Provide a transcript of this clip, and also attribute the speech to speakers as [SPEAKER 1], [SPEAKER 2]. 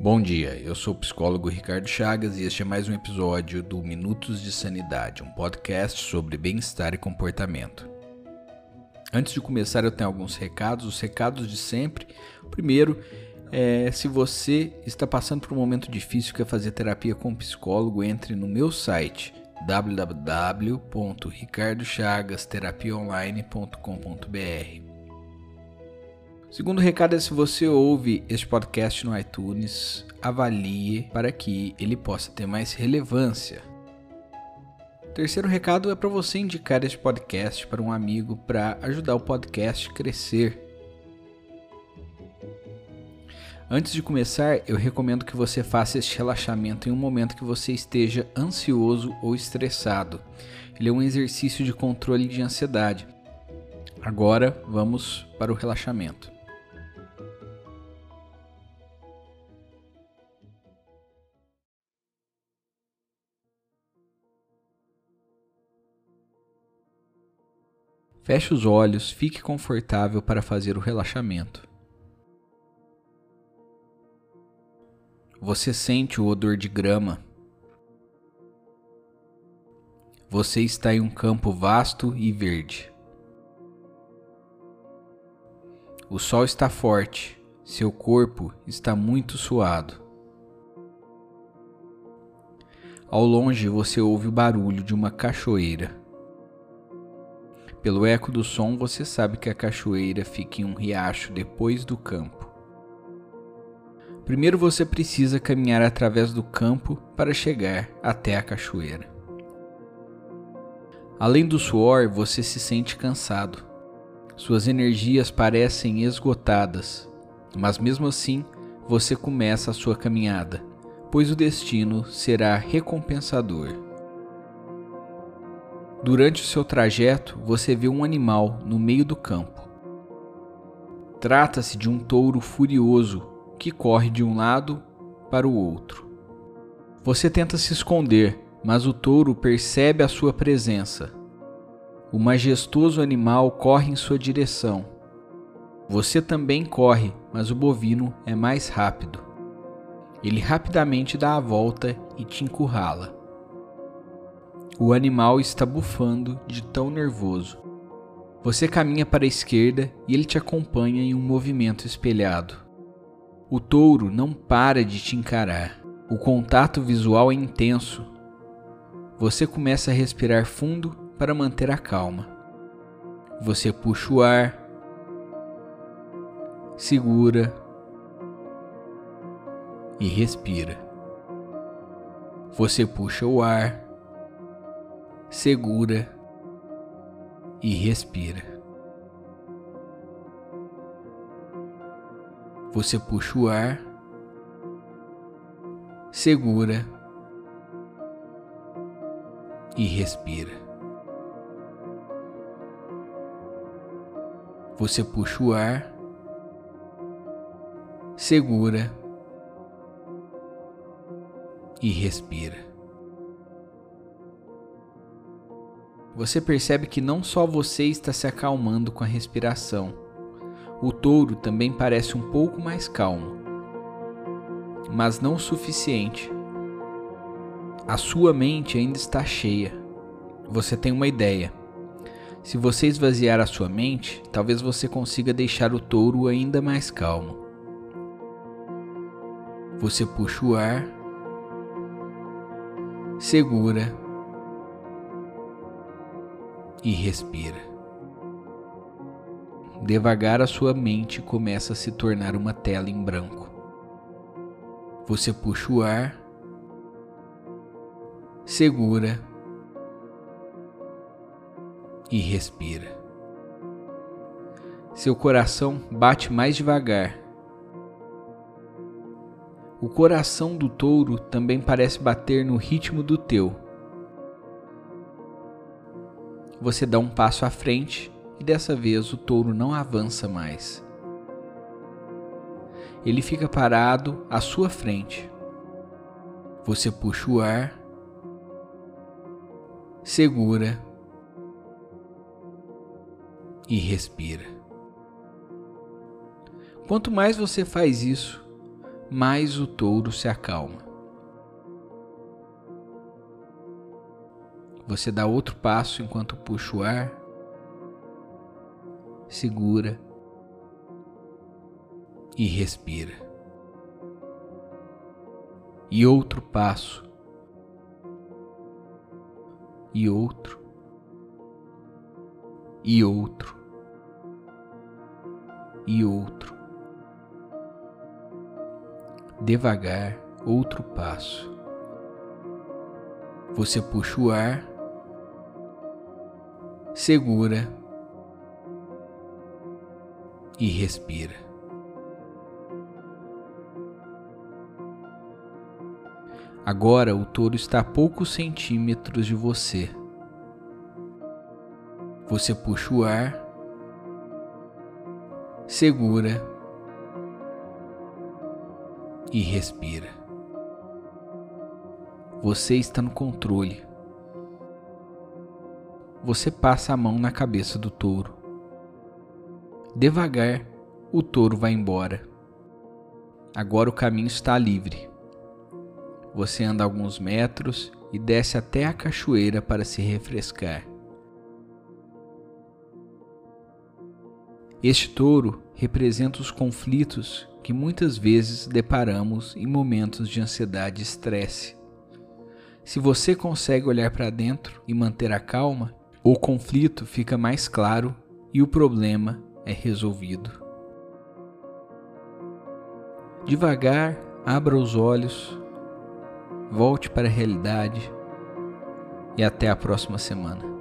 [SPEAKER 1] Bom dia, eu sou o psicólogo Ricardo Chagas e este é mais um episódio do Minutos de Sanidade, um podcast sobre bem-estar e comportamento. Antes de começar, eu tenho alguns recados, os recados de sempre. Primeiro é se você está passando por um momento difícil quer fazer terapia com um psicólogo, entre no meu site www.ricardochargasterapiaonline.com.br Segundo recado é se você ouve este podcast no iTunes, avalie para que ele possa ter mais relevância. Terceiro recado é para você indicar este podcast para um amigo para ajudar o podcast a crescer. Antes de começar, eu recomendo que você faça este relaxamento em um momento que você esteja ansioso ou estressado. Ele é um exercício de controle de ansiedade. Agora vamos para o relaxamento. Feche os olhos, fique confortável para fazer o relaxamento. Você sente o odor de grama. Você está em um campo vasto e verde. O sol está forte, seu corpo está muito suado. Ao longe você ouve o barulho de uma cachoeira. Pelo eco do som, você sabe que a cachoeira fica em um riacho depois do campo. Primeiro você precisa caminhar através do campo para chegar até a cachoeira. Além do suor, você se sente cansado. Suas energias parecem esgotadas, mas mesmo assim você começa a sua caminhada, pois o destino será recompensador. Durante o seu trajeto, você vê um animal no meio do campo. Trata-se de um touro furioso que corre de um lado para o outro. Você tenta se esconder, mas o touro percebe a sua presença. O majestoso animal corre em sua direção. Você também corre, mas o bovino é mais rápido. Ele rapidamente dá a volta e te encurrala. O animal está bufando de tão nervoso. Você caminha para a esquerda e ele te acompanha em um movimento espelhado. O touro não para de te encarar. O contato visual é intenso. Você começa a respirar fundo para manter a calma. Você puxa o ar, segura e respira. Você puxa o ar segura e respira. Você puxa o ar, segura e respira. Você puxa o ar, segura e respira. Você percebe que não só você está se acalmando com a respiração, o touro também parece um pouco mais calmo, mas não o suficiente. A sua mente ainda está cheia. Você tem uma ideia. Se você esvaziar a sua mente, talvez você consiga deixar o touro ainda mais calmo. Você puxa o ar, segura e respira. Devagar a sua mente começa a se tornar uma tela em branco. Você puxa o ar, segura e respira. Seu coração bate mais devagar. O coração do touro também parece bater no ritmo do teu você dá um passo à frente e dessa vez o touro não avança mais. Ele fica parado à sua frente. Você puxa o ar, segura e respira. Quanto mais você faz isso, mais o touro se acalma. Você dá outro passo enquanto puxa o ar, segura e respira. E outro passo, e outro, e outro, e outro. Devagar, outro passo. Você puxa o ar, segura e respira. Agora o touro está a poucos centímetros de você. Você puxa o ar, segura e respira. Você está no controle. Você passa a mão na cabeça do touro. Devagar, o touro vai embora. Agora o caminho está livre. Você anda alguns metros e desce até a cachoeira para se refrescar. Este touro representa os conflitos que muitas vezes deparamos em momentos de ansiedade e estresse. Se você consegue olhar para dentro e manter a calma, o conflito fica mais claro e o problema é resolvido. Devagar, abra os olhos volte para a realidade e até a próxima semana.